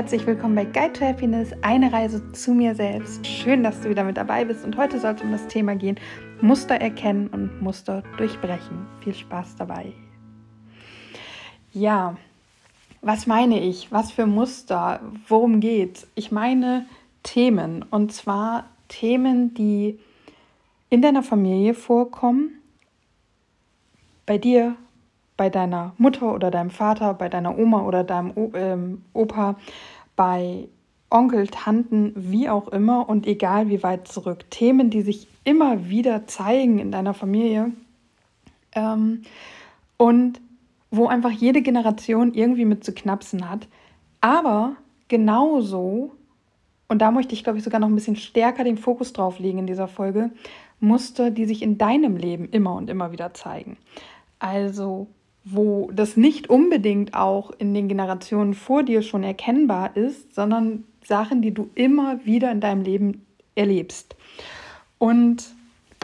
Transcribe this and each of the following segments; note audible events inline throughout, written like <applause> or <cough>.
herzlich willkommen bei Guide to Happiness, eine Reise zu mir selbst. Schön, dass du wieder mit dabei bist und heute soll es um das Thema gehen, Muster erkennen und Muster durchbrechen. Viel Spaß dabei. Ja, was meine ich? Was für Muster? Worum geht's? Ich meine Themen und zwar Themen, die in deiner Familie vorkommen, bei dir, bei deiner Mutter oder deinem Vater, bei deiner Oma oder deinem ähm, Opa, bei Onkel, Tanten, wie auch immer und egal wie weit zurück. Themen, die sich immer wieder zeigen in deiner Familie ähm, und wo einfach jede Generation irgendwie mit zu knapsen hat. Aber genauso, und da möchte ich, glaube ich, sogar noch ein bisschen stärker den Fokus drauf legen in dieser Folge, Muster, die sich in deinem Leben immer und immer wieder zeigen. Also wo das nicht unbedingt auch in den Generationen vor dir schon erkennbar ist, sondern Sachen, die du immer wieder in deinem Leben erlebst. Und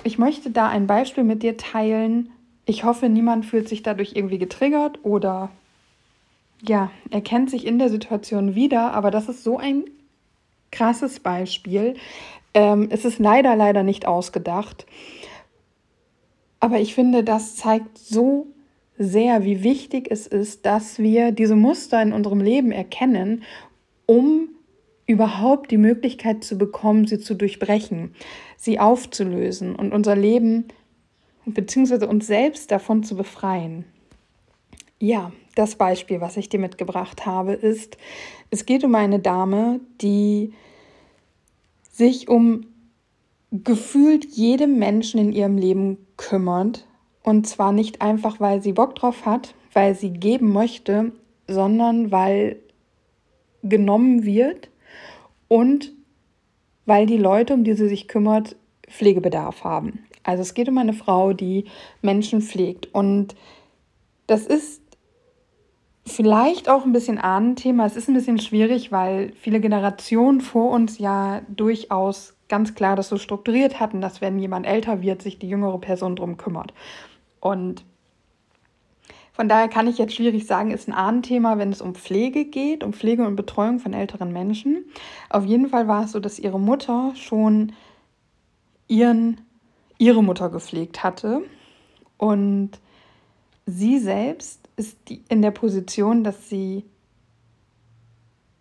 ich möchte da ein Beispiel mit dir teilen. Ich hoffe, niemand fühlt sich dadurch irgendwie getriggert oder ja, erkennt sich in der Situation wieder, aber das ist so ein krasses Beispiel. Ähm, es ist leider, leider nicht ausgedacht. Aber ich finde, das zeigt so sehr, wie wichtig es ist, dass wir diese Muster in unserem Leben erkennen, um überhaupt die Möglichkeit zu bekommen, sie zu durchbrechen, sie aufzulösen und unser Leben bzw. uns selbst davon zu befreien. Ja, das Beispiel, was ich dir mitgebracht habe, ist, es geht um eine Dame, die sich um gefühlt jedem Menschen in ihrem Leben kümmert und zwar nicht einfach, weil sie Bock drauf hat, weil sie geben möchte, sondern weil genommen wird und weil die Leute, um die sie sich kümmert, Pflegebedarf haben. Also es geht um eine Frau, die Menschen pflegt. Und das ist vielleicht auch ein bisschen Ahnenthema. Es ist ein bisschen schwierig, weil viele Generationen vor uns ja durchaus ganz klar das so strukturiert hatten, dass wenn jemand älter wird, sich die jüngere Person drum kümmert. Und von daher kann ich jetzt schwierig sagen, ist ein Ahnenthema, wenn es um Pflege geht, um Pflege und Betreuung von älteren Menschen. Auf jeden Fall war es so, dass ihre Mutter schon ihren, ihre Mutter gepflegt hatte. Und sie selbst ist in der Position, dass sie,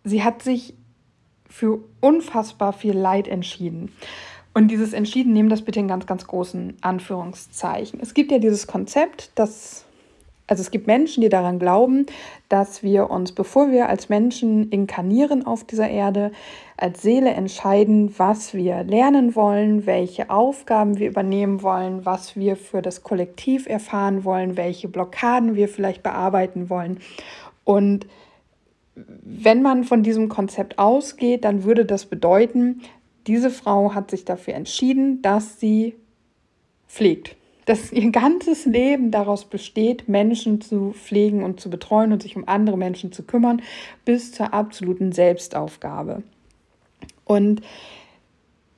sie hat sich für unfassbar viel Leid entschieden. Und dieses Entschieden, nehmen das bitte in ganz, ganz großen Anführungszeichen. Es gibt ja dieses Konzept, dass, also es gibt Menschen, die daran glauben, dass wir uns, bevor wir als Menschen inkarnieren auf dieser Erde, als Seele entscheiden, was wir lernen wollen, welche Aufgaben wir übernehmen wollen, was wir für das Kollektiv erfahren wollen, welche Blockaden wir vielleicht bearbeiten wollen. Und wenn man von diesem Konzept ausgeht, dann würde das bedeuten, diese Frau hat sich dafür entschieden, dass sie pflegt. Dass ihr ganzes Leben daraus besteht, Menschen zu pflegen und zu betreuen und sich um andere Menschen zu kümmern, bis zur absoluten Selbstaufgabe. Und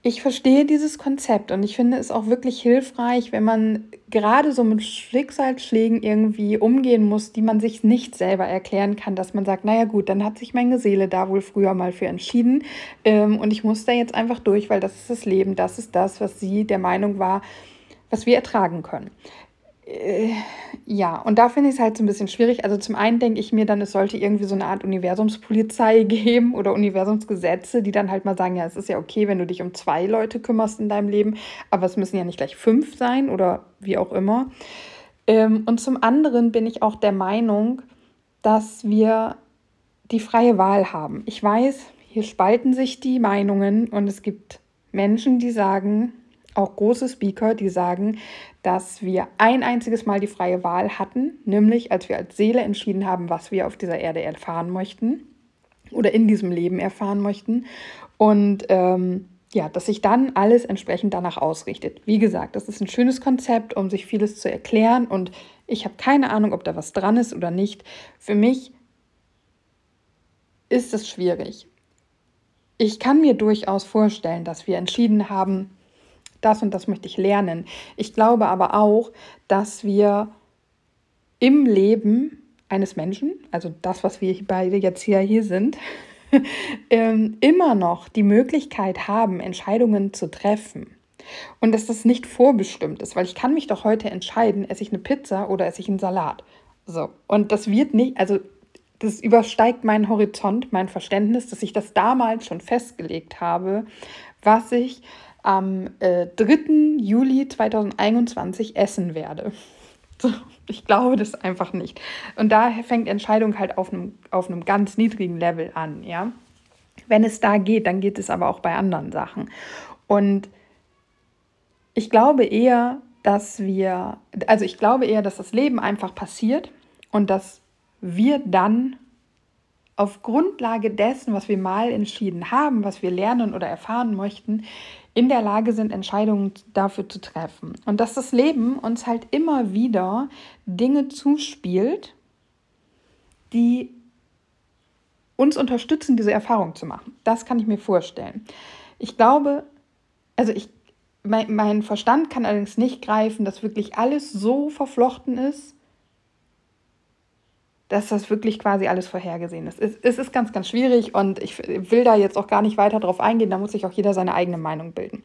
ich verstehe dieses Konzept und ich finde es auch wirklich hilfreich, wenn man gerade so mit Schicksalsschlägen irgendwie umgehen muss, die man sich nicht selber erklären kann, dass man sagt, naja gut, dann hat sich meine Seele da wohl früher mal für entschieden ähm, und ich muss da jetzt einfach durch, weil das ist das Leben, das ist das, was sie der Meinung war, was wir ertragen können. Äh, ja, und da finde ich es halt so ein bisschen schwierig. Also zum einen denke ich mir dann, es sollte irgendwie so eine Art Universumspolizei <laughs> geben oder Universumsgesetze, die dann halt mal sagen, ja, es ist ja okay, wenn du dich um zwei Leute kümmerst in deinem Leben, aber es müssen ja nicht gleich fünf sein oder wie auch immer. Ähm, und zum anderen bin ich auch der Meinung, dass wir die freie Wahl haben. Ich weiß, hier spalten sich die Meinungen und es gibt Menschen, die sagen, auch große Speaker, die sagen, dass wir ein einziges Mal die freie Wahl hatten, nämlich als wir als Seele entschieden haben, was wir auf dieser Erde erfahren möchten oder in diesem Leben erfahren möchten. Und ähm, ja, dass sich dann alles entsprechend danach ausrichtet. Wie gesagt, das ist ein schönes Konzept, um sich vieles zu erklären und ich habe keine Ahnung, ob da was dran ist oder nicht. Für mich ist es schwierig. Ich kann mir durchaus vorstellen, dass wir entschieden haben, das und das möchte ich lernen. Ich glaube aber auch, dass wir im Leben eines Menschen, also das, was wir beide jetzt hier, hier sind, <laughs> ähm, immer noch die Möglichkeit haben, Entscheidungen zu treffen. Und dass das nicht vorbestimmt ist, weil ich kann mich doch heute entscheiden, esse ich eine Pizza oder esse ich einen Salat. So. Und das wird nicht, also das übersteigt meinen Horizont, mein Verständnis, dass ich das damals schon festgelegt habe, was ich am äh, 3. Juli 2021 essen werde. <laughs> So, ich glaube das einfach nicht. Und da fängt Entscheidung halt auf einem, auf einem ganz niedrigen Level an, ja. Wenn es da geht, dann geht es aber auch bei anderen Sachen. Und ich glaube eher, dass wir, also ich glaube eher, dass das Leben einfach passiert und dass wir dann auf Grundlage dessen, was wir mal entschieden haben, was wir lernen oder erfahren möchten, in der Lage sind, Entscheidungen dafür zu treffen. Und dass das Leben uns halt immer wieder Dinge zuspielt, die uns unterstützen, diese Erfahrung zu machen. Das kann ich mir vorstellen. Ich glaube, also ich, mein, mein Verstand kann allerdings nicht greifen, dass wirklich alles so verflochten ist, dass das wirklich quasi alles vorhergesehen ist. Es, es ist ganz, ganz schwierig und ich will da jetzt auch gar nicht weiter drauf eingehen, da muss sich auch jeder seine eigene Meinung bilden.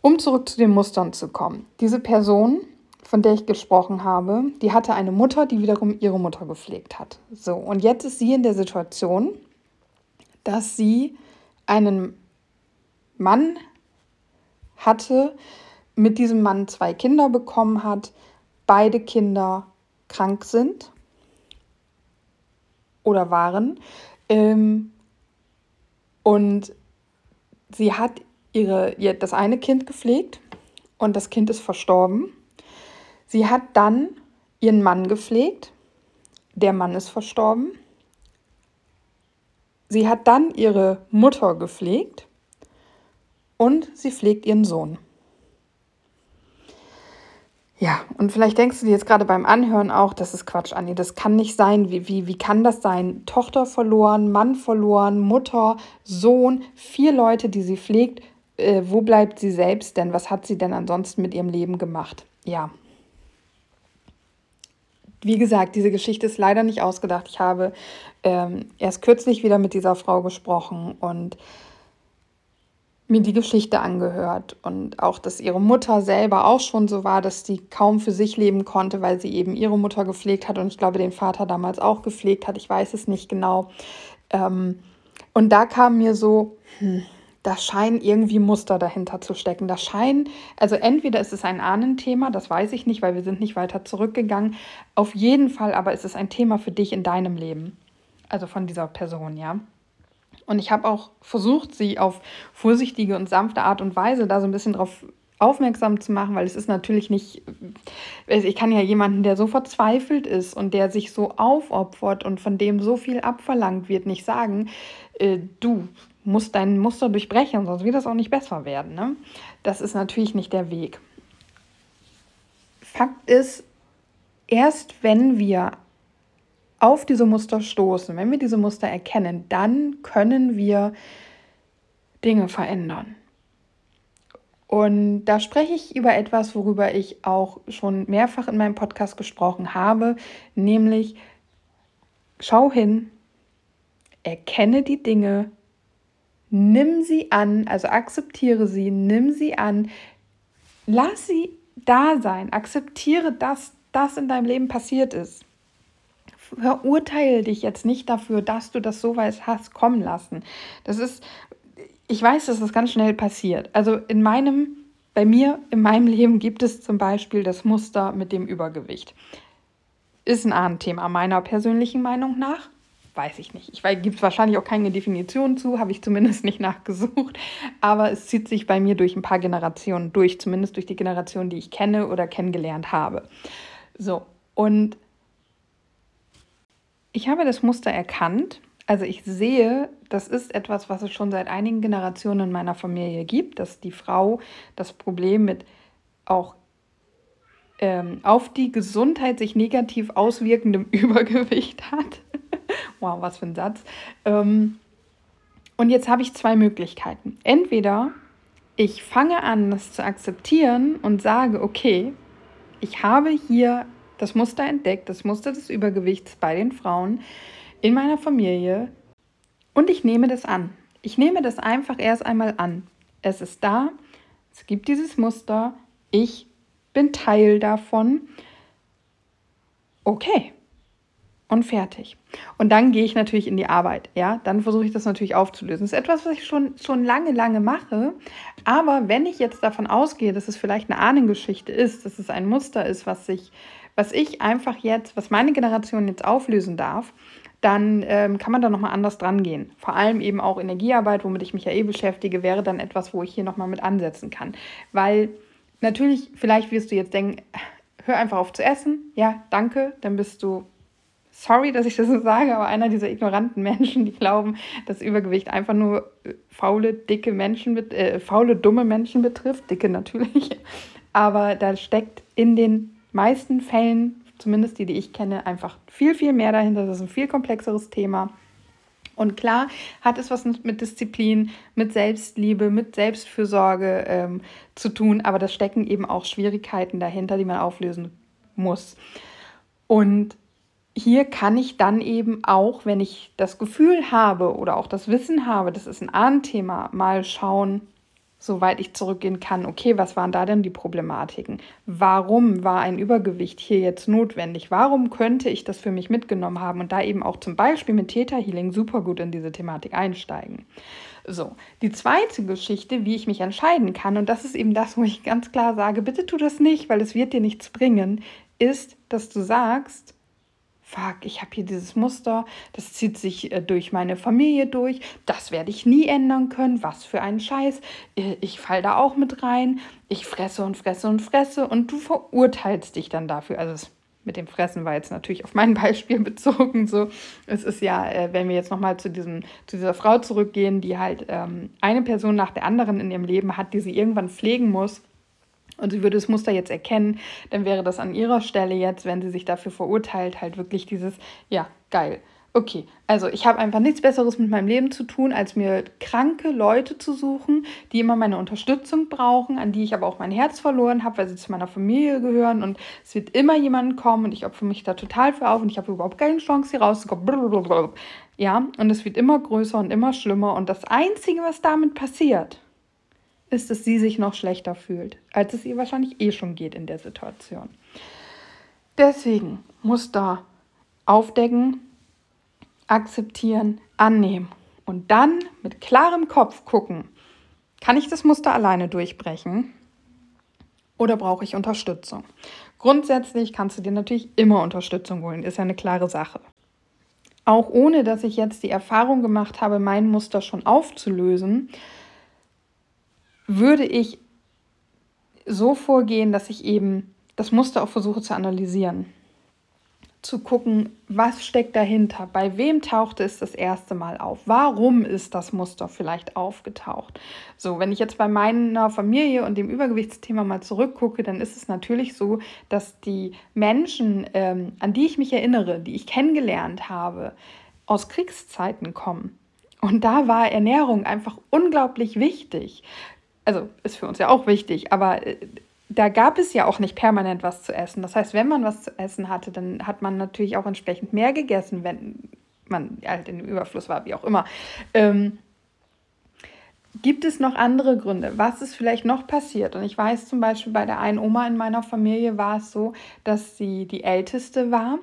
Um zurück zu den Mustern zu kommen. Diese Person, von der ich gesprochen habe, die hatte eine Mutter, die wiederum ihre Mutter gepflegt hat. So, und jetzt ist sie in der Situation, dass sie einen Mann hatte, mit diesem Mann zwei Kinder bekommen hat, beide Kinder krank sind oder waren. Ähm, und sie hat ihre, ihr, das eine Kind gepflegt und das Kind ist verstorben. Sie hat dann ihren Mann gepflegt. Der Mann ist verstorben. Sie hat dann ihre Mutter gepflegt und sie pflegt ihren Sohn. Ja, und vielleicht denkst du dir jetzt gerade beim Anhören auch, das ist Quatsch, Anni, das kann nicht sein. Wie, wie, wie kann das sein? Tochter verloren, Mann verloren, Mutter, Sohn, vier Leute, die sie pflegt. Äh, wo bleibt sie selbst denn? Was hat sie denn ansonsten mit ihrem Leben gemacht? Ja. Wie gesagt, diese Geschichte ist leider nicht ausgedacht. Ich habe ähm, erst kürzlich wieder mit dieser Frau gesprochen und mir die Geschichte angehört und auch, dass ihre Mutter selber auch schon so war, dass sie kaum für sich leben konnte, weil sie eben ihre Mutter gepflegt hat und ich glaube, den Vater damals auch gepflegt hat. Ich weiß es nicht genau. Ähm, und da kam mir so, hm, da scheinen irgendwie Muster dahinter zu stecken. Da scheinen, also entweder ist es ein Ahnenthema, das weiß ich nicht, weil wir sind nicht weiter zurückgegangen. Auf jeden Fall aber ist es ein Thema für dich in deinem Leben. Also von dieser Person, ja. Und ich habe auch versucht, sie auf vorsichtige und sanfte Art und Weise da so ein bisschen drauf aufmerksam zu machen, weil es ist natürlich nicht, ich kann ja jemanden, der so verzweifelt ist und der sich so aufopfert und von dem so viel abverlangt wird, nicht sagen, äh, du musst dein Muster durchbrechen, sonst wird das auch nicht besser werden. Ne? Das ist natürlich nicht der Weg. Fakt ist, erst wenn wir auf diese Muster stoßen, wenn wir diese Muster erkennen, dann können wir Dinge verändern. Und da spreche ich über etwas, worüber ich auch schon mehrfach in meinem Podcast gesprochen habe, nämlich schau hin, erkenne die Dinge, nimm sie an, also akzeptiere sie, nimm sie an, lass sie da sein, akzeptiere, dass das in deinem Leben passiert ist verurteile dich jetzt nicht dafür, dass du das so weit hast kommen lassen. Das ist, ich weiß, dass das ganz schnell passiert. Also in meinem, bei mir, in meinem Leben gibt es zum Beispiel das Muster mit dem Übergewicht. Ist ein Ahnenthema meiner persönlichen Meinung nach. Weiß ich nicht. Ich weiß, gibt es wahrscheinlich auch keine Definition zu, habe ich zumindest nicht <laughs> nachgesucht. Aber es zieht sich bei mir durch ein paar Generationen durch, zumindest durch die Generation, die ich kenne oder kennengelernt habe. So, und ich habe das Muster erkannt. Also ich sehe, das ist etwas, was es schon seit einigen Generationen in meiner Familie gibt, dass die Frau das Problem mit auch ähm, auf die Gesundheit sich negativ auswirkendem <laughs> Übergewicht hat. <laughs> wow, was für ein Satz. Ähm, und jetzt habe ich zwei Möglichkeiten. Entweder ich fange an, das zu akzeptieren und sage, okay, ich habe hier das Muster entdeckt, das Muster des Übergewichts bei den Frauen in meiner Familie. Und ich nehme das an. Ich nehme das einfach erst einmal an. Es ist da, es gibt dieses Muster, ich bin Teil davon. Okay. Und fertig. Und dann gehe ich natürlich in die Arbeit. Ja, dann versuche ich das natürlich aufzulösen. Das ist etwas, was ich schon, schon lange, lange mache. Aber wenn ich jetzt davon ausgehe, dass es vielleicht eine Ahnengeschichte ist, dass es ein Muster ist, was sich, was ich einfach jetzt, was meine Generation jetzt auflösen darf, dann ähm, kann man da nochmal anders dran gehen. Vor allem eben auch Energiearbeit, womit ich mich ja eh beschäftige, wäre dann etwas, wo ich hier nochmal mit ansetzen kann. Weil natürlich, vielleicht wirst du jetzt denken, hör einfach auf zu essen. Ja, danke, dann bist du sorry, dass ich das so sage, aber einer dieser ignoranten Menschen, die glauben, dass Übergewicht einfach nur äh, faule, dicke Menschen, äh, faule, dumme Menschen betrifft, dicke natürlich, aber da steckt in den meisten Fällen, zumindest die, die ich kenne, einfach viel, viel mehr dahinter. Das ist ein viel komplexeres Thema. Und klar hat es was mit Disziplin, mit Selbstliebe, mit Selbstfürsorge ähm, zu tun, aber da stecken eben auch Schwierigkeiten dahinter, die man auflösen muss. Und hier kann ich dann eben auch, wenn ich das Gefühl habe oder auch das Wissen habe, das ist ein Ahnenthema, mal schauen, soweit ich zurückgehen kann, okay, was waren da denn die Problematiken? Warum war ein Übergewicht hier jetzt notwendig? Warum könnte ich das für mich mitgenommen haben und da eben auch zum Beispiel mit Theta Healing super gut in diese Thematik einsteigen? So, die zweite Geschichte, wie ich mich entscheiden kann, und das ist eben das, wo ich ganz klar sage, bitte tu das nicht, weil es wird dir nichts bringen, ist, dass du sagst, fuck, ich habe hier dieses Muster, das zieht sich äh, durch meine Familie durch, das werde ich nie ändern können, was für ein Scheiß, äh, ich fall da auch mit rein, ich fresse und fresse und fresse und du verurteilst dich dann dafür. Also es, mit dem Fressen war jetzt natürlich auf mein <laughs> Beispiel bezogen. So, es ist ja, äh, wenn wir jetzt nochmal zu, zu dieser Frau zurückgehen, die halt ähm, eine Person nach der anderen in ihrem Leben hat, die sie irgendwann pflegen muss und sie würde das Muster jetzt erkennen, dann wäre das an ihrer Stelle jetzt, wenn sie sich dafür verurteilt, halt wirklich dieses, ja, geil. Okay, also ich habe einfach nichts Besseres mit meinem Leben zu tun, als mir kranke Leute zu suchen, die immer meine Unterstützung brauchen, an die ich aber auch mein Herz verloren habe, weil sie zu meiner Familie gehören und es wird immer jemand kommen und ich opfere mich da total für auf und ich habe überhaupt keine Chance, hier rauszukommen. Ja, und es wird immer größer und immer schlimmer und das Einzige, was damit passiert, ist, dass sie sich noch schlechter fühlt, als es ihr wahrscheinlich eh schon geht in der Situation. Deswegen muss da aufdecken, akzeptieren, annehmen und dann mit klarem Kopf gucken, kann ich das Muster alleine durchbrechen oder brauche ich Unterstützung? Grundsätzlich kannst du dir natürlich immer Unterstützung holen, ist ja eine klare Sache. Auch ohne dass ich jetzt die Erfahrung gemacht habe, mein Muster schon aufzulösen, würde ich so vorgehen, dass ich eben das Muster auch versuche zu analysieren. Zu gucken, was steckt dahinter, bei wem tauchte es das erste Mal auf, warum ist das Muster vielleicht aufgetaucht. So, wenn ich jetzt bei meiner Familie und dem Übergewichtsthema mal zurückgucke, dann ist es natürlich so, dass die Menschen, ähm, an die ich mich erinnere, die ich kennengelernt habe, aus Kriegszeiten kommen. Und da war Ernährung einfach unglaublich wichtig also ist für uns ja auch wichtig, aber äh, da gab es ja auch nicht permanent was zu essen. Das heißt, wenn man was zu essen hatte, dann hat man natürlich auch entsprechend mehr gegessen, wenn man halt in dem Überfluss war, wie auch immer. Ähm, gibt es noch andere Gründe? Was ist vielleicht noch passiert? Und ich weiß zum Beispiel, bei der einen Oma in meiner Familie war es so, dass sie die Älteste war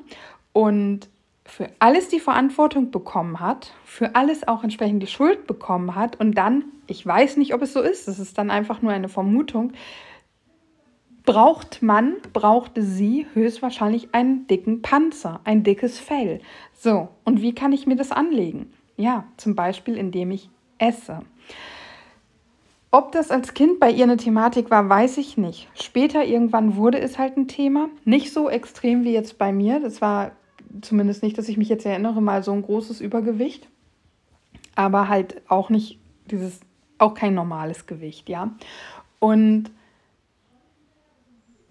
und für alles die Verantwortung bekommen hat, für alles auch entsprechend die Schuld bekommen hat und dann, ich weiß nicht, ob es so ist, das ist dann einfach nur eine Vermutung, braucht man, brauchte sie höchstwahrscheinlich einen dicken Panzer, ein dickes Fell. So, und wie kann ich mir das anlegen? Ja, zum Beispiel, indem ich esse. Ob das als Kind bei ihr eine Thematik war, weiß ich nicht. Später irgendwann wurde es halt ein Thema. Nicht so extrem wie jetzt bei mir. Das war zumindest nicht, dass ich mich jetzt erinnere, mal so ein großes Übergewicht. Aber halt auch nicht dieses, auch kein normales Gewicht, ja. Und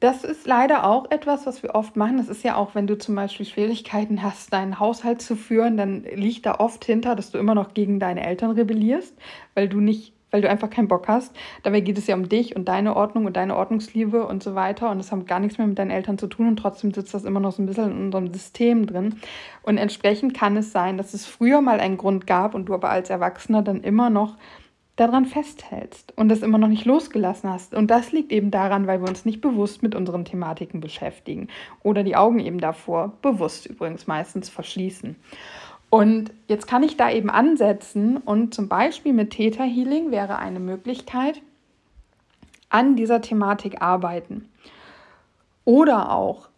das ist leider auch etwas, was wir oft machen. Das ist ja auch, wenn du zum Beispiel Schwierigkeiten hast, deinen Haushalt zu führen, dann liegt da oft hinter, dass du immer noch gegen deine Eltern rebellierst, weil du nicht weil du einfach keinen Bock hast. Dabei geht es ja um dich und deine Ordnung und deine Ordnungsliebe und so weiter. Und das hat gar nichts mehr mit deinen Eltern zu tun und trotzdem sitzt das immer noch so ein bisschen in unserem System drin. Und entsprechend kann es sein, dass es früher mal einen Grund gab und du aber als Erwachsener dann immer noch daran festhältst und das immer noch nicht losgelassen hast. Und das liegt eben daran, weil wir uns nicht bewusst mit unseren Thematiken beschäftigen oder die Augen eben davor bewusst übrigens meistens verschließen. Und jetzt kann ich da eben ansetzen und zum Beispiel mit Theta Healing wäre eine Möglichkeit, an dieser Thematik arbeiten. Oder auch,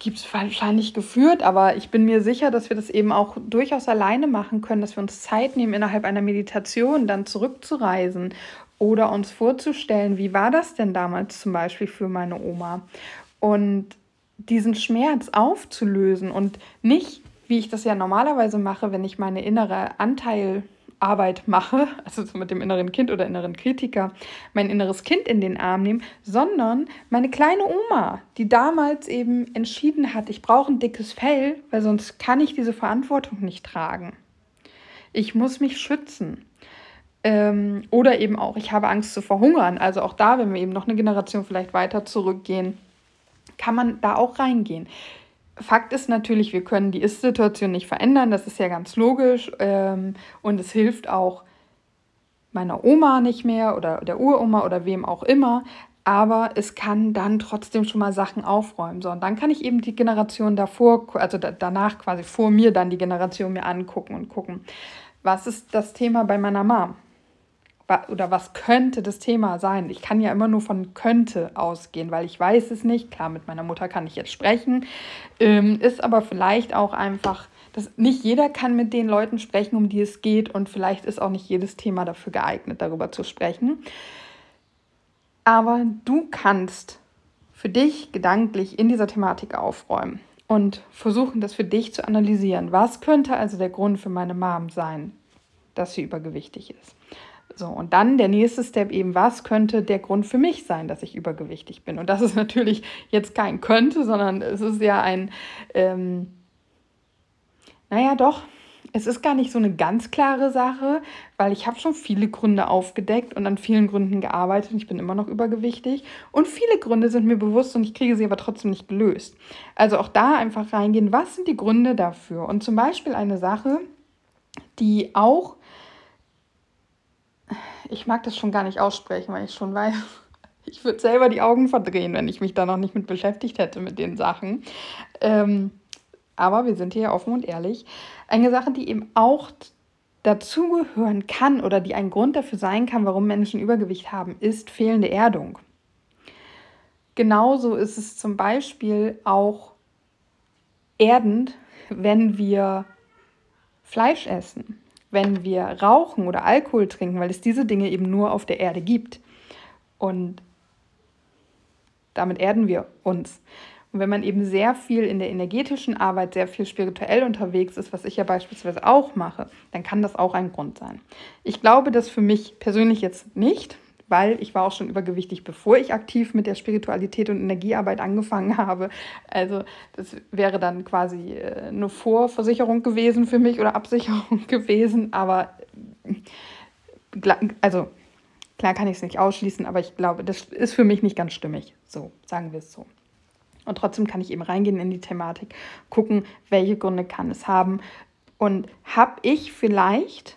gibt es wahrscheinlich geführt, aber ich bin mir sicher, dass wir das eben auch durchaus alleine machen können, dass wir uns Zeit nehmen, innerhalb einer Meditation dann zurückzureisen oder uns vorzustellen, wie war das denn damals zum Beispiel für meine Oma? Und diesen Schmerz aufzulösen und nicht wie ich das ja normalerweise mache, wenn ich meine innere Anteilarbeit mache, <laughs> also so mit dem inneren Kind oder inneren Kritiker, mein inneres Kind in den Arm nehme, sondern meine kleine Oma, die damals eben entschieden hat, ich brauche ein dickes Fell, weil sonst kann ich diese Verantwortung nicht tragen. Ich muss mich schützen. Ähm, oder eben auch, ich habe Angst zu verhungern. Also auch da, wenn wir eben noch eine Generation vielleicht weiter zurückgehen, kann man da auch reingehen. Fakt ist natürlich, wir können die Ist-Situation nicht verändern, das ist ja ganz logisch. Ähm, und es hilft auch meiner Oma nicht mehr oder der Uroma oder wem auch immer. Aber es kann dann trotzdem schon mal Sachen aufräumen. So, und dann kann ich eben die Generation davor, also da, danach quasi vor mir dann die Generation mir angucken und gucken, was ist das Thema bei meiner Mom? Oder was könnte das Thema sein? Ich kann ja immer nur von könnte ausgehen, weil ich weiß es nicht. Klar, mit meiner Mutter kann ich jetzt sprechen, ähm, ist aber vielleicht auch einfach, dass nicht jeder kann mit den Leuten sprechen, um die es geht und vielleicht ist auch nicht jedes Thema dafür geeignet, darüber zu sprechen. Aber du kannst für dich gedanklich in dieser Thematik aufräumen und versuchen, das für dich zu analysieren. Was könnte also der Grund für meine Mom sein, dass sie übergewichtig ist? So, und dann der nächste Step eben, was könnte der Grund für mich sein, dass ich übergewichtig bin? Und das ist <laughs> natürlich jetzt kein könnte, sondern es ist ja ein, ähm, naja doch, es ist gar nicht so eine ganz klare Sache, weil ich habe schon viele Gründe aufgedeckt und an vielen Gründen gearbeitet und ich bin immer noch übergewichtig. Und viele Gründe sind mir bewusst und ich kriege sie aber trotzdem nicht gelöst. Also auch da einfach reingehen, was sind die Gründe dafür? Und zum Beispiel eine Sache, die auch ich mag das schon gar nicht aussprechen, weil ich schon weiß, <laughs> ich würde selber die Augen verdrehen, wenn ich mich da noch nicht mit beschäftigt hätte mit den Sachen. Ähm, aber wir sind hier offen und ehrlich. Eine Sache, die eben auch dazugehören kann oder die ein Grund dafür sein kann, warum Menschen Übergewicht haben, ist fehlende Erdung. Genauso ist es zum Beispiel auch erdend, wenn wir Fleisch essen wenn wir rauchen oder Alkohol trinken, weil es diese Dinge eben nur auf der Erde gibt. Und damit erden wir uns. Und wenn man eben sehr viel in der energetischen Arbeit, sehr viel spirituell unterwegs ist, was ich ja beispielsweise auch mache, dann kann das auch ein Grund sein. Ich glaube das für mich persönlich jetzt nicht, weil ich war auch schon übergewichtig, bevor ich aktiv mit der Spiritualität und Energiearbeit angefangen <laughs> habe. Also das wäre dann quasi äh, eine Vorversicherung gewesen für mich oder Absicherung <laughs> gewesen, aber also klar kann ich es nicht ausschließen, aber ich glaube, das ist für mich nicht ganz stimmig. So, sagen wir es so. Und trotzdem kann ich eben reingehen in die Thematik, gucken, welche Gründe kann es haben. Und habe ich vielleicht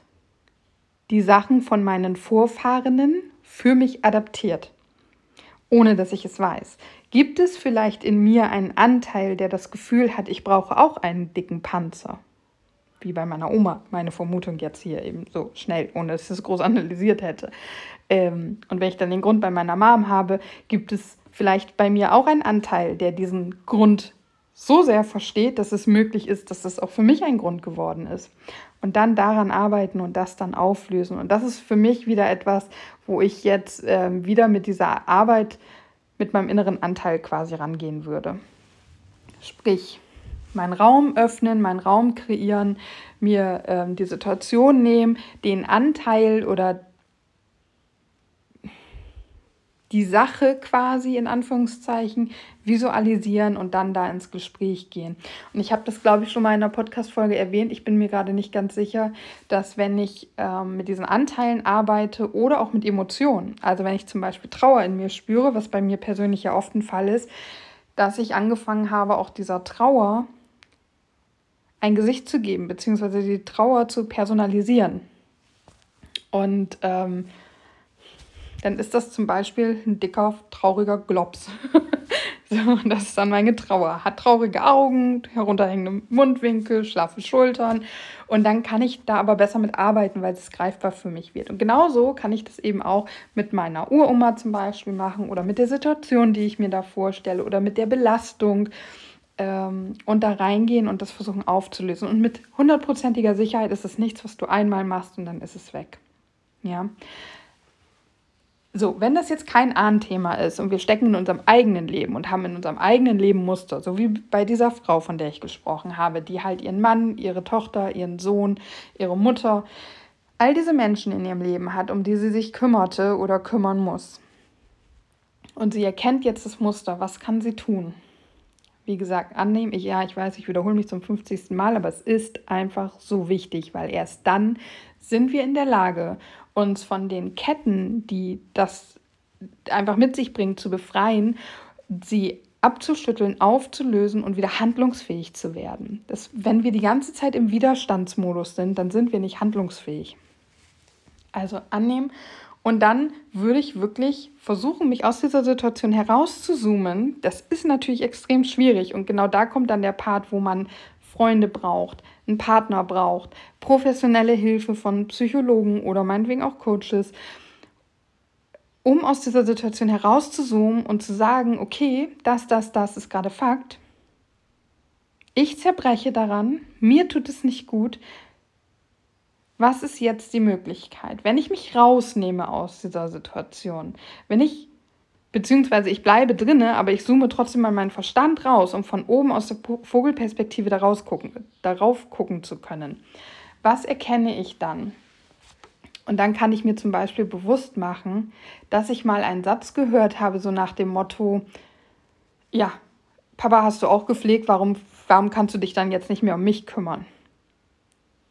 die Sachen von meinen Vorfahrenen für mich adaptiert, ohne dass ich es weiß? Gibt es vielleicht in mir einen Anteil, der das Gefühl hat, ich brauche auch einen dicken Panzer? Wie bei meiner Oma, meine Vermutung jetzt hier eben so schnell, ohne dass ich es groß analysiert hätte. Ähm, und wenn ich dann den Grund bei meiner Mom habe, gibt es vielleicht bei mir auch einen Anteil, der diesen Grund so sehr versteht, dass es möglich ist, dass das auch für mich ein Grund geworden ist. Und dann daran arbeiten und das dann auflösen. Und das ist für mich wieder etwas, wo ich jetzt äh, wieder mit dieser Arbeit mit meinem inneren Anteil quasi rangehen würde. Sprich, meinen Raum öffnen, meinen Raum kreieren, mir ähm, die Situation nehmen, den Anteil oder die Sache quasi in Anführungszeichen visualisieren und dann da ins Gespräch gehen. Und ich habe das, glaube ich, schon mal in einer Podcast-Folge erwähnt. Ich bin mir gerade nicht ganz sicher, dass wenn ich ähm, mit diesen Anteilen arbeite oder auch mit Emotionen, also wenn ich zum Beispiel Trauer in mir spüre, was bei mir persönlich ja oft ein Fall ist, dass ich angefangen habe, auch dieser Trauer ein Gesicht zu geben, beziehungsweise die Trauer zu personalisieren. Und ähm, dann ist das zum Beispiel ein dicker, trauriger Glops. <laughs> so, das ist dann meine Trauer. Hat traurige Augen, herunterhängende Mundwinkel, schlaffe Schultern. Und dann kann ich da aber besser mit arbeiten, weil es greifbar für mich wird. Und genauso kann ich das eben auch mit meiner Uroma zum Beispiel machen oder mit der Situation, die ich mir da vorstelle oder mit der Belastung ähm, und da reingehen und das versuchen aufzulösen. Und mit hundertprozentiger Sicherheit ist es nichts, was du einmal machst und dann ist es weg. Ja. So, wenn das jetzt kein Ahnenthema ist und wir stecken in unserem eigenen Leben und haben in unserem eigenen Leben Muster, so wie bei dieser Frau, von der ich gesprochen habe, die halt ihren Mann, ihre Tochter, ihren Sohn, ihre Mutter, all diese Menschen in ihrem Leben hat, um die sie sich kümmerte oder kümmern muss. Und sie erkennt jetzt das Muster, was kann sie tun? Wie gesagt, annehmen, ich, ja, ich weiß, ich wiederhole mich zum 50. Mal, aber es ist einfach so wichtig, weil erst dann sind wir in der Lage, uns von den Ketten, die das einfach mit sich bringt, zu befreien, sie abzuschütteln, aufzulösen und wieder handlungsfähig zu werden. Das, wenn wir die ganze Zeit im Widerstandsmodus sind, dann sind wir nicht handlungsfähig. Also annehmen und dann würde ich wirklich versuchen, mich aus dieser Situation herauszuzoomen. Das ist natürlich extrem schwierig und genau da kommt dann der Part, wo man Freunde braucht, einen Partner braucht, professionelle Hilfe von Psychologen oder meinetwegen auch Coaches, um aus dieser Situation herauszuzoomen und zu sagen, okay, das, das, das ist gerade Fakt. Ich zerbreche daran, mir tut es nicht gut. Was ist jetzt die Möglichkeit? Wenn ich mich rausnehme aus dieser Situation, wenn ich Beziehungsweise ich bleibe drinne, aber ich zoome trotzdem mal meinen Verstand raus, um von oben aus der Vogelperspektive daraus gucken, darauf gucken zu können. Was erkenne ich dann? Und dann kann ich mir zum Beispiel bewusst machen, dass ich mal einen Satz gehört habe, so nach dem Motto, ja, Papa hast du auch gepflegt, warum, warum kannst du dich dann jetzt nicht mehr um mich kümmern?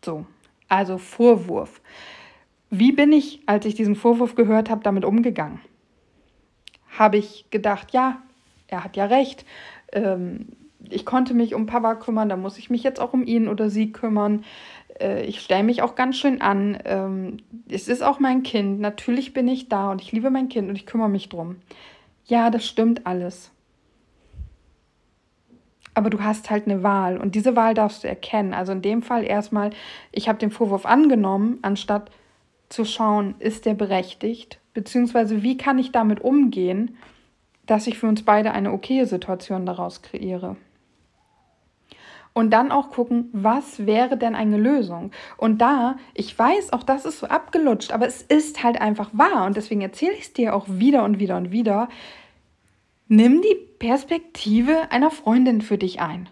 So, also Vorwurf. Wie bin ich, als ich diesen Vorwurf gehört habe, damit umgegangen? Habe ich gedacht, ja, er hat ja recht. Ähm, ich konnte mich um Papa kümmern, da muss ich mich jetzt auch um ihn oder sie kümmern. Äh, ich stelle mich auch ganz schön an. Ähm, es ist auch mein Kind. Natürlich bin ich da und ich liebe mein Kind und ich kümmere mich drum. Ja, das stimmt alles. Aber du hast halt eine Wahl und diese Wahl darfst du erkennen. Also in dem Fall erstmal, ich habe den Vorwurf angenommen, anstatt zu schauen, ist der berechtigt Beziehungsweise wie kann ich damit umgehen, dass ich für uns beide eine okaye Situation daraus kreiere. Und dann auch gucken, was wäre denn eine Lösung? Und da, ich weiß, auch das ist so abgelutscht, aber es ist halt einfach wahr. Und deswegen erzähle ich es dir auch wieder und wieder und wieder. Nimm die Perspektive einer Freundin für dich ein.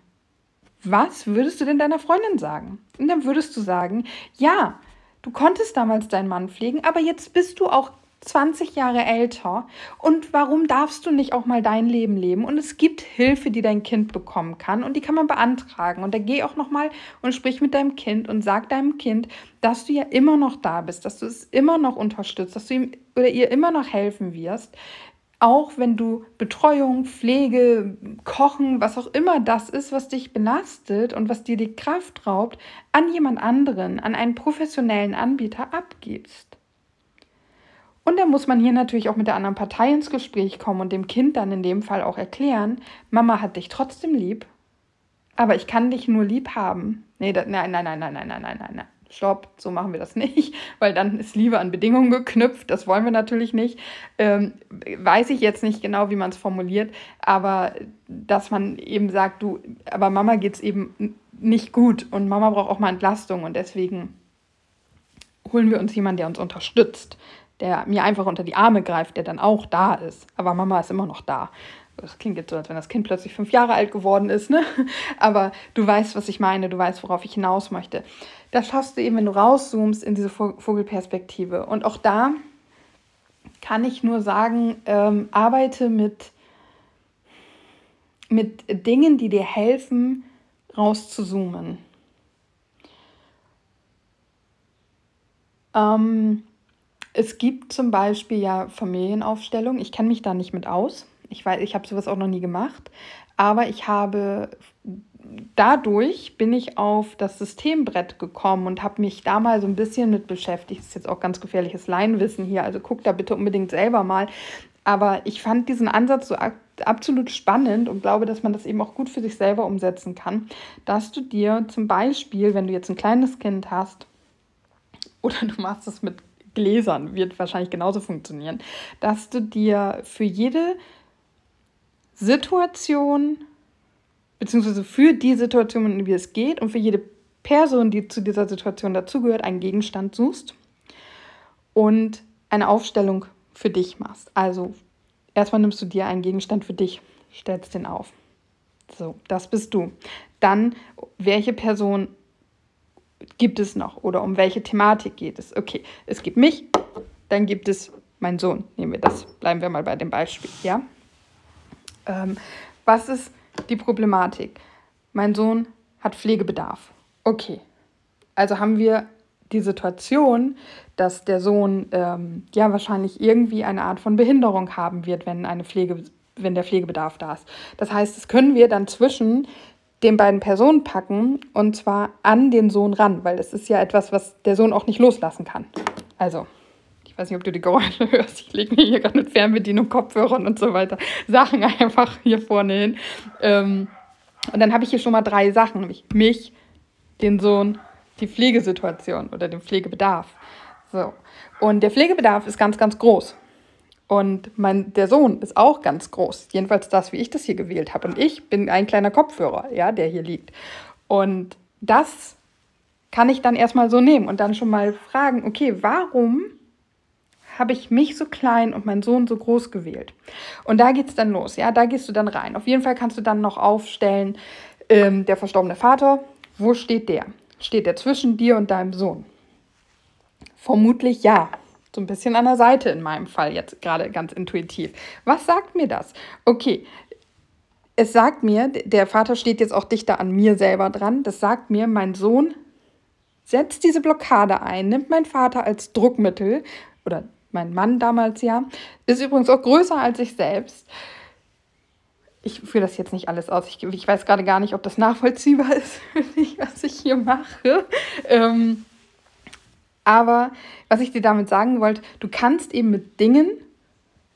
Was würdest du denn deiner Freundin sagen? Und dann würdest du sagen, ja, du konntest damals deinen Mann pflegen, aber jetzt bist du auch 20 Jahre älter und warum darfst du nicht auch mal dein Leben leben? Und es gibt Hilfe, die dein Kind bekommen kann und die kann man beantragen. Und da geh auch noch mal und sprich mit deinem Kind und sag deinem Kind, dass du ja immer noch da bist, dass du es immer noch unterstützt, dass du ihm oder ihr immer noch helfen wirst. Auch wenn du Betreuung, Pflege, Kochen, was auch immer das ist, was dich belastet und was dir die Kraft raubt, an jemand anderen, an einen professionellen Anbieter abgibst. Und dann muss man hier natürlich auch mit der anderen Partei ins Gespräch kommen und dem Kind dann in dem Fall auch erklären, Mama hat dich trotzdem lieb, aber ich kann dich nur lieb haben. Nee, da, nein, nein, nein, nein, nein, nein, nein, nein. Stopp, so machen wir das <laughs> nicht, weil dann ist Liebe an Bedingungen geknüpft. Das wollen wir natürlich nicht. Ähm, weiß ich jetzt nicht genau, wie man es formuliert, aber dass man eben sagt, du, aber Mama geht es eben nicht gut und Mama braucht auch mal Entlastung und deswegen holen wir uns jemanden, der uns unterstützt der mir einfach unter die Arme greift, der dann auch da ist. Aber Mama ist immer noch da. Das klingt jetzt so, als wenn das Kind plötzlich fünf Jahre alt geworden ist, ne? <laughs> Aber du weißt, was ich meine, du weißt, worauf ich hinaus möchte. Das schaffst du eben, wenn du rauszoomst in diese Vogelperspektive. Und auch da kann ich nur sagen, ähm, arbeite mit, mit Dingen, die dir helfen, rauszuzoomen. Ähm, es gibt zum Beispiel ja Familienaufstellungen. Ich kenne mich da nicht mit aus. Ich weiß, ich habe sowas auch noch nie gemacht. Aber ich habe dadurch bin ich auf das Systembrett gekommen und habe mich da mal so ein bisschen mit beschäftigt. Das ist jetzt auch ganz gefährliches Laienwissen hier, also guck da bitte unbedingt selber mal. Aber ich fand diesen Ansatz so absolut spannend und glaube, dass man das eben auch gut für sich selber umsetzen kann, dass du dir zum Beispiel, wenn du jetzt ein kleines Kind hast, oder <laughs> du machst es mit Gläsern, wird wahrscheinlich genauso funktionieren, dass du dir für jede Situation, beziehungsweise für die Situation, in die es geht und für jede Person, die zu dieser Situation dazugehört, einen Gegenstand suchst und eine Aufstellung für dich machst. Also erstmal nimmst du dir einen Gegenstand für dich, stellst den auf. So, das bist du. Dann, welche Person gibt es noch oder um welche Thematik geht es? Okay, es gibt mich, dann gibt es meinen Sohn. Nehmen wir das, bleiben wir mal bei dem Beispiel, ja? Ähm, was ist die Problematik? Mein Sohn hat Pflegebedarf. Okay, also haben wir die Situation, dass der Sohn ähm, ja wahrscheinlich irgendwie eine Art von Behinderung haben wird, wenn, eine Pflege, wenn der Pflegebedarf da ist. Das heißt, das können wir dann zwischen den beiden Personen packen und zwar an den Sohn ran, weil das ist ja etwas, was der Sohn auch nicht loslassen kann. Also, ich weiß nicht, ob du die Geräusche <laughs> hörst. Ich lege mir hier gerade mit Fernbedienung, Kopfhörern und so weiter Sachen <laughs> einfach hier vorne hin. Ähm, und dann habe ich hier schon mal drei Sachen, nämlich mich, den Sohn, die Pflegesituation oder den Pflegebedarf. So. Und der Pflegebedarf ist ganz, ganz groß. Und mein, der Sohn ist auch ganz groß. Jedenfalls das, wie ich das hier gewählt habe. Und ich bin ein kleiner Kopfhörer, ja, der hier liegt. Und das kann ich dann erstmal so nehmen und dann schon mal fragen, okay, warum habe ich mich so klein und meinen Sohn so groß gewählt? Und da geht es dann los, ja, da gehst du dann rein. Auf jeden Fall kannst du dann noch aufstellen, ähm, der verstorbene Vater, wo steht der? Steht der zwischen dir und deinem Sohn? Vermutlich ja so ein bisschen an der Seite in meinem Fall jetzt gerade ganz intuitiv. Was sagt mir das? Okay, es sagt mir, der Vater steht jetzt auch dichter an mir selber dran, das sagt mir, mein Sohn setzt diese Blockade ein, nimmt mein Vater als Druckmittel oder mein Mann damals ja, ist übrigens auch größer als ich selbst. Ich führe das jetzt nicht alles aus. Ich, ich weiß gerade gar nicht, ob das nachvollziehbar <laughs> ist, was ich hier mache. Ähm, aber was ich dir damit sagen wollte, du kannst eben mit Dingen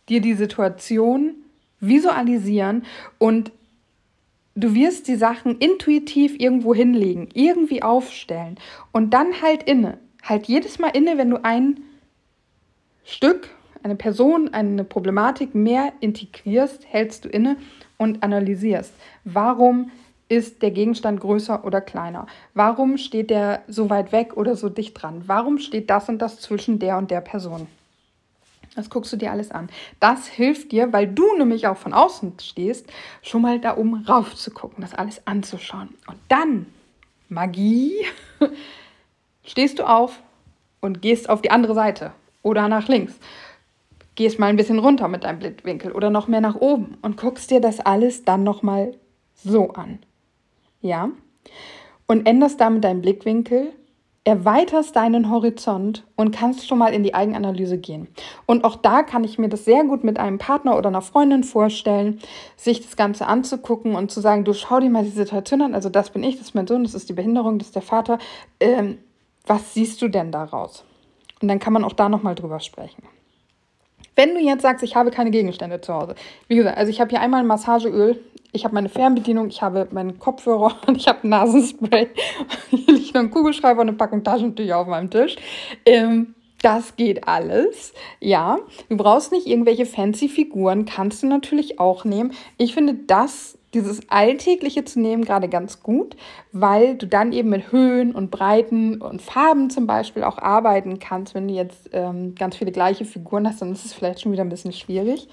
dir die Situation visualisieren und du wirst die Sachen intuitiv irgendwo hinlegen, irgendwie aufstellen und dann halt inne. Halt jedes Mal inne, wenn du ein Stück, eine Person, eine Problematik mehr integrierst, hältst du inne und analysierst. Warum ist der Gegenstand größer oder kleiner? Warum steht der so weit weg oder so dicht dran? Warum steht das und das zwischen der und der Person? Das guckst du dir alles an. Das hilft dir, weil du nämlich auch von außen stehst, schon mal da oben rauf zu gucken, das alles anzuschauen. Und dann, Magie, <laughs> stehst du auf und gehst auf die andere Seite oder nach links. Gehst mal ein bisschen runter mit deinem Blickwinkel oder noch mehr nach oben und guckst dir das alles dann nochmal so an ja, und änderst damit deinen Blickwinkel, erweiterst deinen Horizont und kannst schon mal in die Eigenanalyse gehen. Und auch da kann ich mir das sehr gut mit einem Partner oder einer Freundin vorstellen, sich das Ganze anzugucken und zu sagen, du schau dir mal die Situation an, also das bin ich, das ist mein Sohn, das ist die Behinderung, das ist der Vater. Ähm, was siehst du denn daraus? Und dann kann man auch da nochmal drüber sprechen. Wenn du jetzt sagst, ich habe keine Gegenstände zu Hause, wie gesagt, also ich habe hier einmal ein Massageöl, ich habe meine Fernbedienung, ich habe meinen Kopfhörer <laughs> und ich habe Nasenspray. <laughs> Hier liegt noch ein Kugelschreiber und eine Packung Taschentücher auf meinem Tisch. Ähm, das geht alles. Ja, du brauchst nicht irgendwelche fancy Figuren, kannst du natürlich auch nehmen. Ich finde das, dieses Alltägliche zu nehmen, gerade ganz gut, weil du dann eben mit Höhen und Breiten und Farben zum Beispiel auch arbeiten kannst. Wenn du jetzt ähm, ganz viele gleiche Figuren hast, dann ist es vielleicht schon wieder ein bisschen schwierig.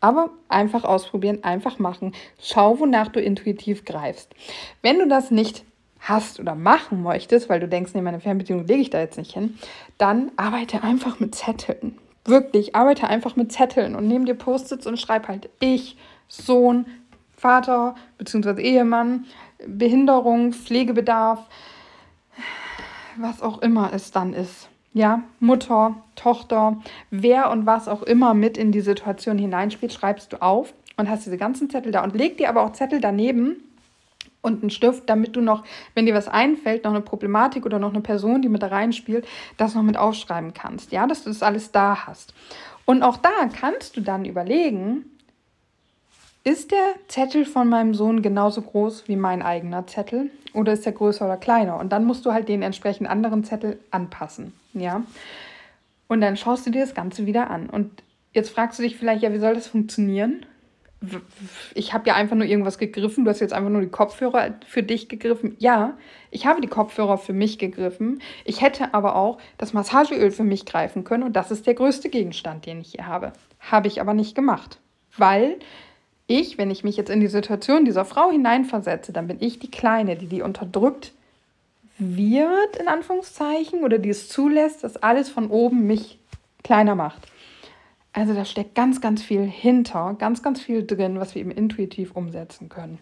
Aber einfach ausprobieren, einfach machen. Schau, wonach du intuitiv greifst. Wenn du das nicht hast oder machen möchtest, weil du denkst, nee, meine Fernbedienung lege ich da jetzt nicht hin, dann arbeite einfach mit Zetteln. Wirklich, arbeite einfach mit Zetteln und nimm dir Post-its und schreib halt ich, Sohn, Vater bzw. Ehemann, Behinderung, Pflegebedarf, was auch immer es dann ist. Ja, Mutter, Tochter, wer und was auch immer mit in die Situation hineinspielt, schreibst du auf und hast diese ganzen Zettel da und leg dir aber auch Zettel daneben und einen Stift, damit du noch, wenn dir was einfällt, noch eine Problematik oder noch eine Person, die mit da reinspielt, das noch mit aufschreiben kannst. Ja, dass du das alles da hast. Und auch da kannst du dann überlegen, ist der Zettel von meinem Sohn genauso groß wie mein eigener Zettel oder ist er größer oder kleiner? Und dann musst du halt den entsprechend anderen Zettel anpassen, ja? Und dann schaust du dir das Ganze wieder an. Und jetzt fragst du dich vielleicht, ja, wie soll das funktionieren? Ich habe ja einfach nur irgendwas gegriffen. Du hast jetzt einfach nur die Kopfhörer für dich gegriffen. Ja, ich habe die Kopfhörer für mich gegriffen. Ich hätte aber auch das Massageöl für mich greifen können. Und das ist der größte Gegenstand, den ich hier habe. Habe ich aber nicht gemacht, weil ich, wenn ich mich jetzt in die Situation dieser Frau hineinversetze, dann bin ich die Kleine, die die unterdrückt wird, in Anführungszeichen, oder die es zulässt, dass alles von oben mich kleiner macht. Also da steckt ganz, ganz viel hinter, ganz, ganz viel drin, was wir eben intuitiv umsetzen können.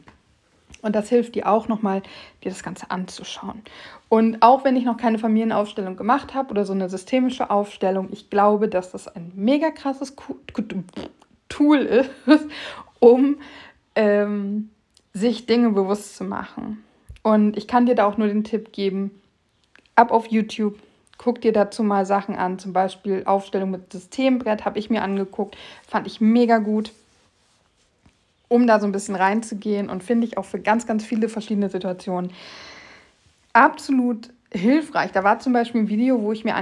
Und das hilft dir auch nochmal, dir das Ganze anzuschauen. Und auch wenn ich noch keine Familienaufstellung gemacht habe oder so eine systemische Aufstellung, ich glaube, dass das ein mega krasses Tool ist, um ähm, sich Dinge bewusst zu machen. Und ich kann dir da auch nur den Tipp geben, ab auf YouTube, guck dir dazu mal Sachen an, zum Beispiel Aufstellung mit Systembrett habe ich mir angeguckt, fand ich mega gut, um da so ein bisschen reinzugehen und finde ich auch für ganz, ganz viele verschiedene Situationen absolut hilfreich. Da war zum Beispiel ein Video, wo ich mir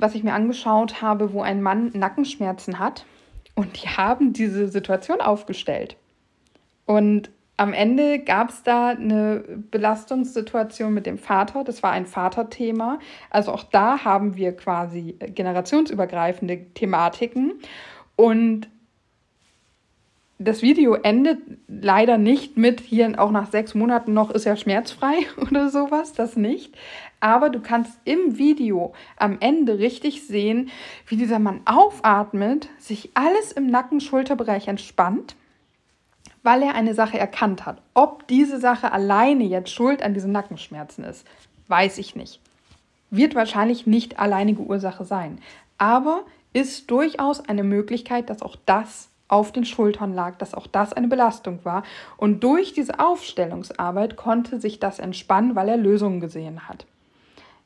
was ich mir angeschaut habe, wo ein Mann Nackenschmerzen hat und die haben diese Situation aufgestellt. Und am Ende gab es da eine Belastungssituation mit dem Vater. Das war ein Vaterthema. Also auch da haben wir quasi generationsübergreifende Thematiken. Und das Video endet leider nicht mit hier auch nach sechs Monaten noch ist er schmerzfrei <laughs> oder sowas, das nicht. Aber du kannst im Video am Ende richtig sehen, wie dieser Mann aufatmet, sich alles im Nacken-Schulterbereich entspannt, weil er eine Sache erkannt hat. Ob diese Sache alleine jetzt schuld an diesen Nackenschmerzen ist, weiß ich nicht. Wird wahrscheinlich nicht alleinige Ursache sein. Aber ist durchaus eine Möglichkeit, dass auch das auf den Schultern lag, dass auch das eine Belastung war. Und durch diese Aufstellungsarbeit konnte sich das entspannen, weil er Lösungen gesehen hat.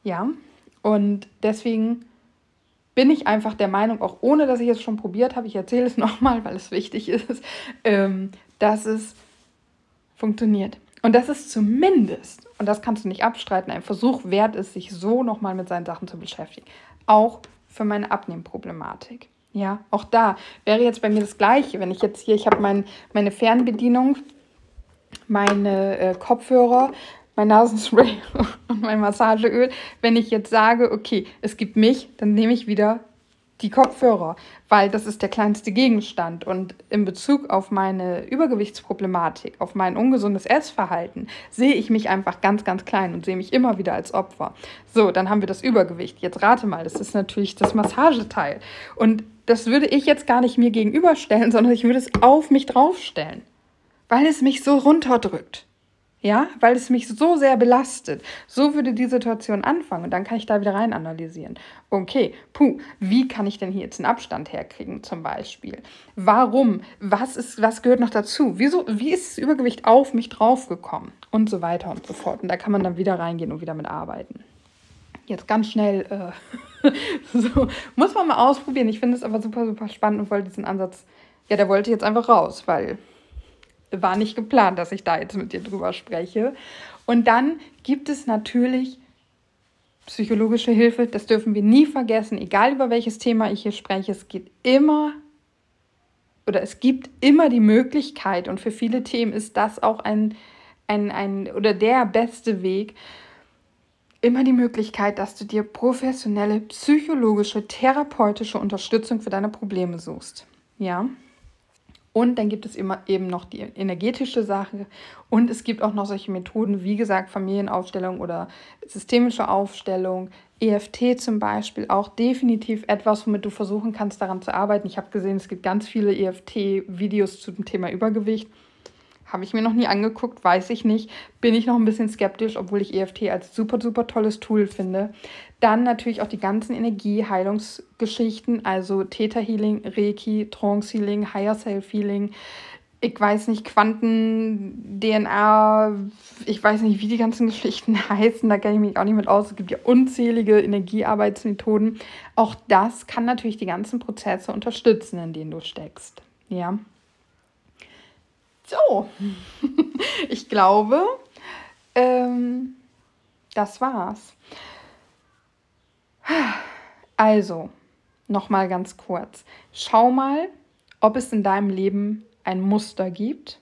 Ja, und deswegen bin ich einfach der Meinung, auch ohne dass ich es schon probiert habe, ich erzähle es <laughs> nochmal, weil es wichtig ist, ähm, dass es funktioniert. Und das ist zumindest, und das kannst du nicht abstreiten, ein Versuch wert ist, sich so nochmal mit seinen Sachen zu beschäftigen. Auch für meine Abnehmproblematik. Ja, auch da wäre jetzt bei mir das Gleiche. Wenn ich jetzt hier, ich habe mein, meine Fernbedienung, meine äh, Kopfhörer, mein Nasenspray <laughs> und mein Massageöl. Wenn ich jetzt sage, okay, es gibt mich, dann nehme ich wieder die Kopfhörer, weil das ist der kleinste Gegenstand. Und in Bezug auf meine Übergewichtsproblematik, auf mein ungesundes Essverhalten, sehe ich mich einfach ganz, ganz klein und sehe mich immer wieder als Opfer. So, dann haben wir das Übergewicht. Jetzt rate mal, das ist natürlich das Massageteil. Und das würde ich jetzt gar nicht mir gegenüberstellen, <laughs> sondern ich würde es auf mich draufstellen, weil es mich so runterdrückt. Ja, weil es mich so sehr belastet. So würde die Situation anfangen und dann kann ich da wieder rein analysieren. Okay, puh, wie kann ich denn hier jetzt einen Abstand herkriegen zum Beispiel? Warum? Was, ist, was gehört noch dazu? Wieso, wie ist das Übergewicht auf mich draufgekommen? Und so weiter und so fort. Und da kann man dann wieder reingehen und wieder mit arbeiten. Jetzt ganz schnell, äh, <laughs> so, muss man mal ausprobieren. Ich finde es aber super, super spannend und wollte diesen Ansatz, ja, der wollte jetzt einfach raus, weil war nicht geplant, dass ich da jetzt mit dir drüber spreche. Und dann gibt es natürlich psychologische Hilfe, das dürfen wir nie vergessen, egal über welches Thema ich hier spreche, es geht immer oder es gibt immer die Möglichkeit und für viele Themen ist das auch ein, ein, ein oder der beste Weg, immer die Möglichkeit, dass du dir professionelle psychologische, therapeutische Unterstützung für deine Probleme suchst. Ja, und dann gibt es immer eben noch die energetische Sache. Und es gibt auch noch solche Methoden, wie gesagt, Familienaufstellung oder systemische Aufstellung, EFT zum Beispiel auch definitiv etwas, womit du versuchen kannst, daran zu arbeiten. Ich habe gesehen, es gibt ganz viele EFT-Videos zu dem Thema Übergewicht. Habe ich mir noch nie angeguckt, weiß ich nicht. Bin ich noch ein bisschen skeptisch, obwohl ich EFT als super, super tolles Tool finde. Dann natürlich auch die ganzen Energieheilungsgeschichten, also Theta Healing, Reiki, Trance Healing, Higher Self Healing, ich weiß nicht, Quanten, DNA, ich weiß nicht, wie die ganzen <laughs> Geschichten heißen, da kenne ich mich auch nicht mit aus. Es gibt ja unzählige Energiearbeitsmethoden. Auch das kann natürlich die ganzen Prozesse unterstützen, in denen du steckst. Ja. So, <laughs> ich glaube, ähm, das war's. Also, nochmal ganz kurz. Schau mal, ob es in deinem Leben ein Muster gibt.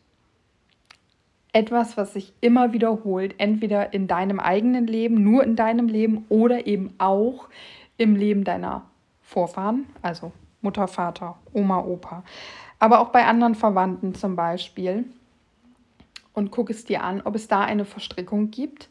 Etwas, was sich immer wiederholt, entweder in deinem eigenen Leben, nur in deinem Leben oder eben auch im Leben deiner Vorfahren, also Mutter, Vater, Oma, Opa, aber auch bei anderen Verwandten zum Beispiel. Und guck es dir an, ob es da eine Verstrickung gibt.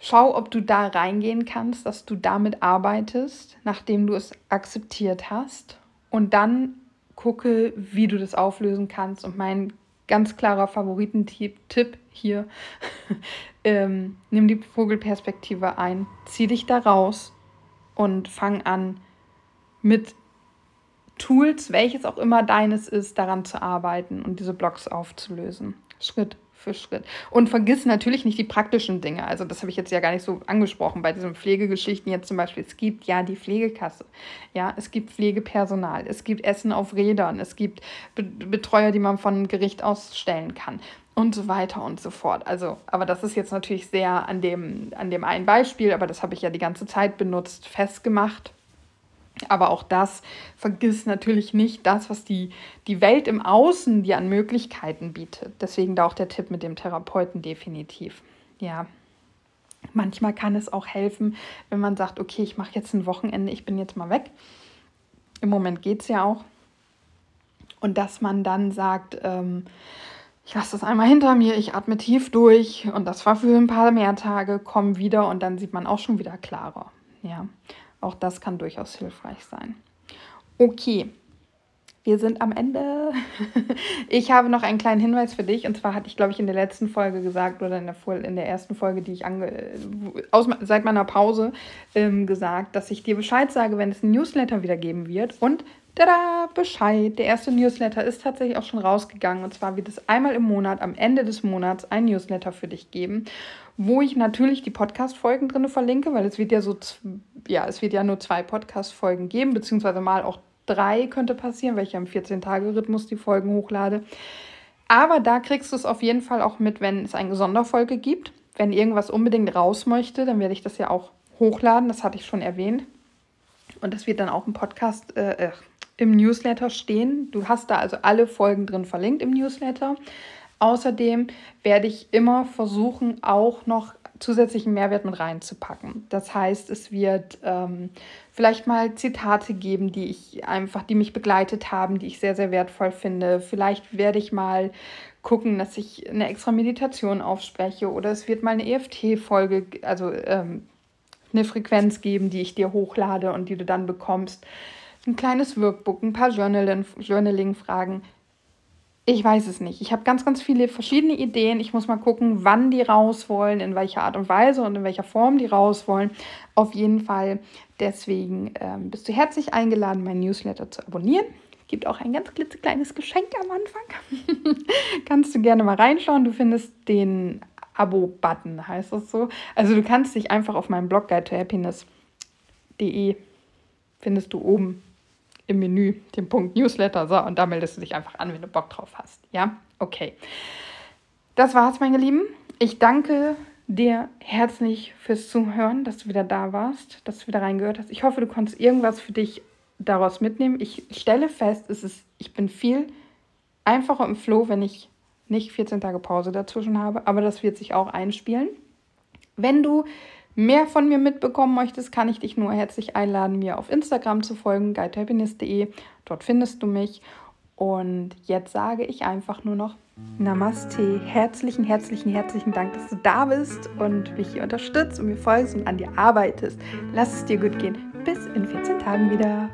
Schau, ob du da reingehen kannst, dass du damit arbeitest, nachdem du es akzeptiert hast. Und dann gucke, wie du das auflösen kannst. Und mein ganz klarer Favoritentipp hier, <laughs> ähm, nimm die Vogelperspektive ein, zieh dich da raus und fang an mit Tools, welches auch immer deines ist, daran zu arbeiten und diese Blocks aufzulösen. Schritt für Schritt. Und vergiss natürlich nicht die praktischen Dinge. Also das habe ich jetzt ja gar nicht so angesprochen bei diesen Pflegegeschichten jetzt zum Beispiel. Es gibt ja die Pflegekasse, ja, es gibt Pflegepersonal, es gibt Essen auf Rädern, es gibt Betreuer, die man von Gericht ausstellen kann und so weiter und so fort. Also, aber das ist jetzt natürlich sehr an dem, an dem einen Beispiel, aber das habe ich ja die ganze Zeit benutzt, festgemacht. Aber auch das vergiss natürlich nicht das, was die, die Welt im Außen dir an Möglichkeiten bietet. Deswegen da auch der Tipp mit dem Therapeuten definitiv. Ja. Manchmal kann es auch helfen, wenn man sagt, okay, ich mache jetzt ein Wochenende, ich bin jetzt mal weg. Im Moment geht es ja auch. Und dass man dann sagt, ähm, ich lasse das einmal hinter mir, ich atme tief durch und das war für ein paar mehr Tage, komme wieder und dann sieht man auch schon wieder klarer. Ja. Auch das kann durchaus hilfreich sein. Okay, wir sind am Ende. <laughs> Ich habe noch einen kleinen Hinweis für dich. Und zwar hatte ich, glaube ich, in der letzten Folge gesagt oder in der, in der ersten Folge, die ich ange aus, seit meiner Pause ähm, gesagt, dass ich dir Bescheid sage, wenn es ein Newsletter wieder geben wird. Und tada, Bescheid. Der erste Newsletter ist tatsächlich auch schon rausgegangen. Und zwar wird es einmal im Monat, am Ende des Monats, ein Newsletter für dich geben, wo ich natürlich die Podcast-Folgen drin verlinke, weil es wird ja so, ja, es wird ja nur zwei Podcast-Folgen geben, beziehungsweise mal auch drei könnte passieren, weil ich ja im 14-Tage-Rhythmus die Folgen hochlade. Aber da kriegst du es auf jeden Fall auch mit, wenn es eine Sonderfolge gibt. Wenn irgendwas unbedingt raus möchte, dann werde ich das ja auch hochladen. Das hatte ich schon erwähnt. Und das wird dann auch im Podcast, äh, äh im Newsletter stehen. Du hast da also alle Folgen drin verlinkt im Newsletter. Außerdem werde ich immer versuchen, auch noch zusätzlichen Mehrwert mit reinzupacken. Das heißt, es wird ähm, vielleicht mal Zitate geben, die ich einfach, die mich begleitet haben, die ich sehr, sehr wertvoll finde. Vielleicht werde ich mal gucken, dass ich eine extra Meditation aufspreche oder es wird mal eine EFT-Folge, also ähm, eine Frequenz geben, die ich dir hochlade und die du dann bekommst ein kleines Workbook, ein paar Journaling-Fragen. Ich weiß es nicht. Ich habe ganz, ganz viele verschiedene Ideen. Ich muss mal gucken, wann die raus wollen, in welcher Art und Weise und in welcher Form die raus wollen. Auf jeden Fall. Deswegen ähm, bist du herzlich eingeladen, mein Newsletter zu abonnieren. Gibt auch ein ganz klitzekleines Geschenk am Anfang. <laughs> kannst du gerne mal reinschauen. Du findest den Abo-Button, heißt das so. Also du kannst dich einfach auf meinem Blog guide to happiness.de findest du oben im Menü den Punkt Newsletter. So, und da meldest du dich einfach an, wenn du Bock drauf hast. Ja, okay. Das war's, meine Lieben. Ich danke dir herzlich fürs Zuhören, dass du wieder da warst, dass du wieder reingehört hast. Ich hoffe, du konntest irgendwas für dich daraus mitnehmen. Ich stelle fest, es ist, ich bin viel einfacher im Flow, wenn ich nicht 14 Tage Pause dazwischen habe, aber das wird sich auch einspielen. Wenn du mehr von mir mitbekommen möchtest, kann ich dich nur herzlich einladen, mir auf Instagram zu folgen, guidehappiness.de. Dort findest du mich. Und jetzt sage ich einfach nur noch Namaste. Herzlichen, herzlichen, herzlichen Dank, dass du da bist und mich hier unterstützt und mir folgst und an dir arbeitest. Lass es dir gut gehen. Bis in 14 Tagen wieder.